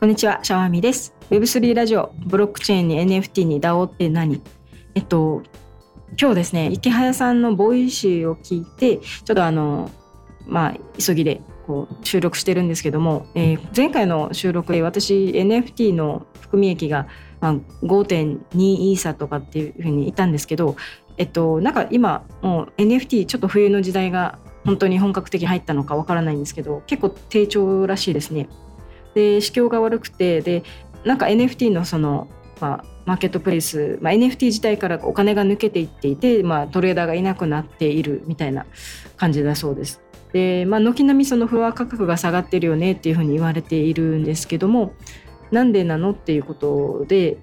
こんにちは、シャワミです。Web3 ラジオ、ブロックチェーンに NFT に DAO って何？えっと、今日ですね、イケハヤさんの Voicy を聞いて、ちょっとあの、まあ、急ぎでこう収録してるんですけども、えー、前回の収録で私 NFT の含み益が、まあ、5.2イーサとかっていうふうに言ったんですけど、えっと、なんか今もう NFT ちょっと冬の時代が本当に本格的に入ったのかわからないんですけど結構低調らしいですね。で市況が悪くてでなんか NFT のその、まあ、マーケットプレイス、まあ、NFT 自体からお金が抜けていっていて、まあ、トレーダーがいなくなっているみたいな感じだそうです。で、まあ、軒並みそのフロア価格が下がってるよねっていうふうに言われているんですけどもなんでなのっていうことで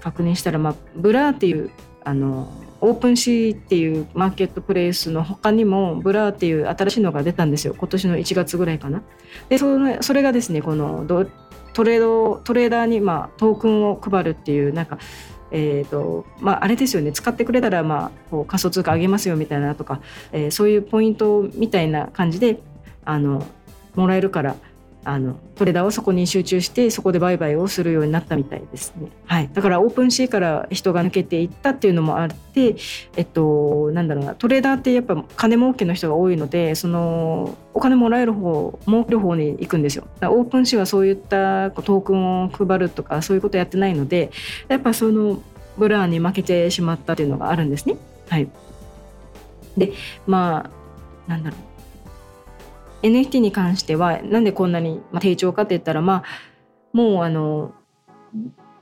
確認したら、まあ、 Blur っていうあの OpenSea っていうマーケットプレイスの他にも Blur っていう新しいのが出たんですよ今年の1月ぐらいかな。でそれそれがですねこのトレードトレーダーにまあトークンを配るっていうなんかえーとまあ、あれですよね使ってくれたら、まあ、こう仮想通貨上げますよみたいなとか、えー、そういうポイントみたいな感じであのもらえるからあのトレーダーはそこに集中してそこで売買をするようになったみたいですね。はい、だから OpenSea から人が抜けていったっていうのもあって、えっと、なんだろうなトレーダーってやっぱ金儲けの人が多いのでそのお金もらえる方儲ける方に行くんですよ。 OpenSea はそういったトークンを配るとかそういうことやってないのでやっぱその Blur に負けてしまったっていうのがあるんですね。はい、でまあなんだろう NFT に関してはなんでこんなに低調かって言ったらまあもうあの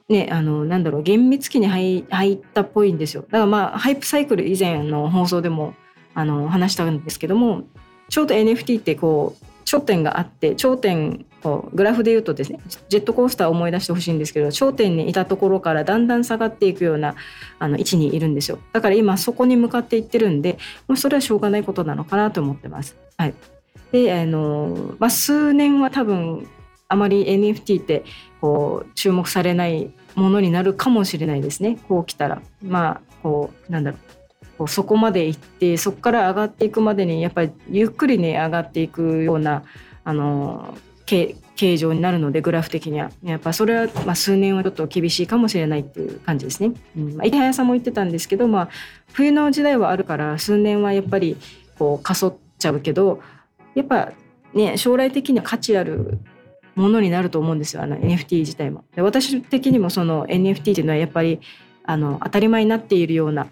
ねあのなんだろう幻滅期に入ったっぽいんですよ。だからまあハイプサイクル以前の放送でもあの話したんですけどもちょうど NFT ってこう頂点があって頂点をグラフで言うとですねジェットコースターを思い出してほしいんですけど頂点にいたところからだんだん下がっていくようなあの位置にいるんですよ。だから今そこに向かっていってるんでもうそれはしょうがないことなのかなと思ってます。はい。であの、まあ、数年は多分あまり NFT ってこう注目されないものになるかもしれないですね。こう来たら。まあこうなんだろう。こうそこまで行ってそこから上がっていくまでにやっぱりゆっくりね上がっていくようなあの形状になるのでグラフ的には。やっぱそれはまあ数年はちょっと厳しいかもしれないっていう感じですね。うん。まあ、池早さんも言ってたんですけど、まあ、冬の時代はあるから数年はやっぱりこうかそっちゃうけどやっぱね将来的には価値あるものになると思うんですよあの NFT 自体も。で私的にもその NFT っていうのはやっぱりあの当たり前になっているような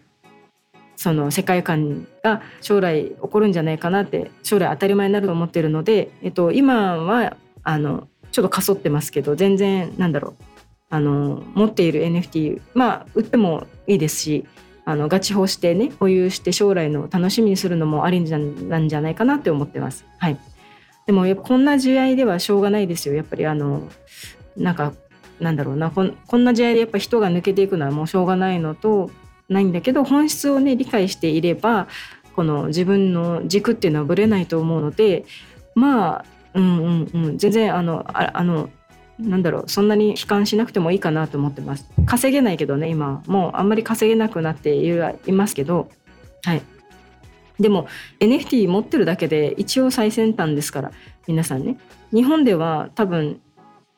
その世界観が将来起こるんじゃないかなって将来当たり前になると思ってるので、えっと、今はあのちょっとかそってますけど全然なんだろうあの持っている NFT まあ売ってもいいですしあのガチ法してね保有して将来の楽しみにするのもありなんじゃないかなって思ってます。はい、でもこんな時代ではしょうがないですよ。やっぱりあのなんかなんだろうな。こんこんな時代でやっぱ人が抜けていくのはもうしょうがないのとないんだけど本質をね理解していればこの自分の軸っていうのはぶれないと思うのでまあうんうんうん。全然あのああのなんだろうそんなに悲観しなくてもいいかなと思ってます。稼げないけどね今。もうあんまり稼げなくなっていますけど。はい。でも NFT 持ってるだけで一応最先端ですから皆さんね。日本では多分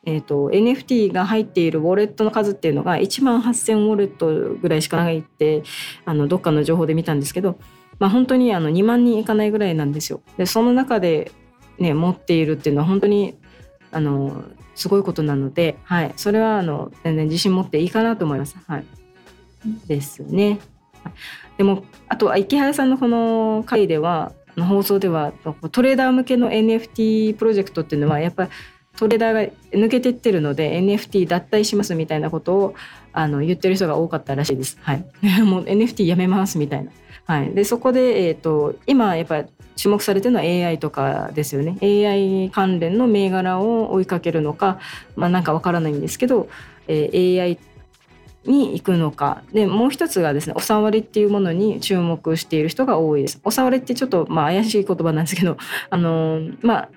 えーと、NFT が入っているウォレットの数っていうのが1万8,000ウォレットぐらいしかないってあのどっかの情報で見たんですけど、まあ、本当にあの2万人いかないぐらいなんですよ。でその中で、ね、持っているっていうのは本当にあのすごいことなので、はい、それはあの全然自信持っていいかなと思います。はい、ですね。でもあと池原さんのこの回では放送ではトレーダー向けの NFT プロジェクトっていうのはやっぱりトレーダーが抜けてってるので NFT 脱退しますみたいなことをあの言ってる人が多かったらしいです。はい、もう NFT やめますみたいな。はい、でそこで、えーと、今やっぱり注目されてるのは AI とかですよね。AI 関連の銘柄を追いかけるのか、まあ、なんかわからないんですけど、えー、AI に行くのか。でもう一つがですねおさわりっていうものに注目している人が多いです。おさわりってちょっとまあ怪しい言葉なんですけど あのまあ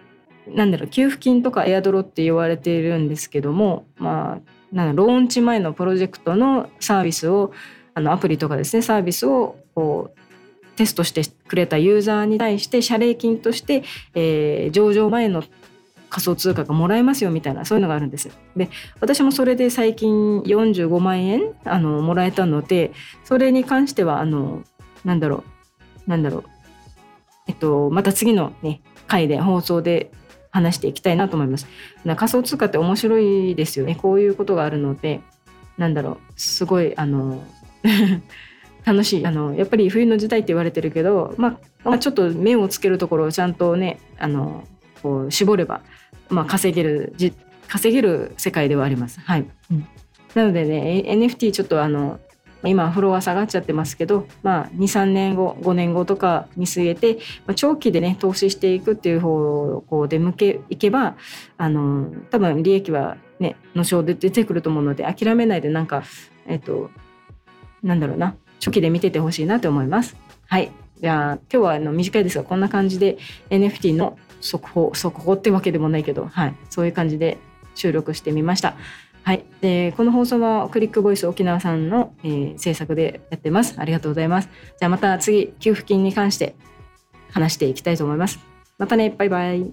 なんだろう給付金とかエアドロって言われているんですけども、まあ、なんローンチ前のプロジェクトのサービスをあのアプリとかですねサービスをこうテストしてくれたユーザーに対して謝礼金として、えー、上場前の仮想通貨がもらえますよみたいなそういうのがあるんですで私もそれで最近45万円あのもらえたのでそれに関してはあのなんだろうなんだろうえっとまた次のね回で放送で話していきたいなと思います。仮想通貨って面白いですよね。こういうことがあるので、なんだろう、すごい、あの、楽しい。あの、やっぱり冬の時代って言われてるけど、まあ、まあ、ちょっと目をつけるところをちゃんとね、あの、こう絞れば、まあ、稼げる、じ稼げる世界ではあります。はい。うん、なのでね、NFT ちょっとあの、今フロア下がっちゃってますけど、まあ、23年後5年後とか見据えて、まあ、長期でね投資していくっていう方向で向けいけばあの多分利益はねの章で出てくると思うので諦めないでなんかえっとなんだろうな初期で見ててほしいなと思います。はいじゃあ今日はあの短いですがこんな感じで NFT の速報速報ってわけでもないけど、はい、そういう感じで収録してみました。はい、でこの放送はクリックボイス沖縄さんの、えー、制作でやってます。ありがとうございます。じゃあまた次給付金に関して話していきたいと思います。またね、バイバイ。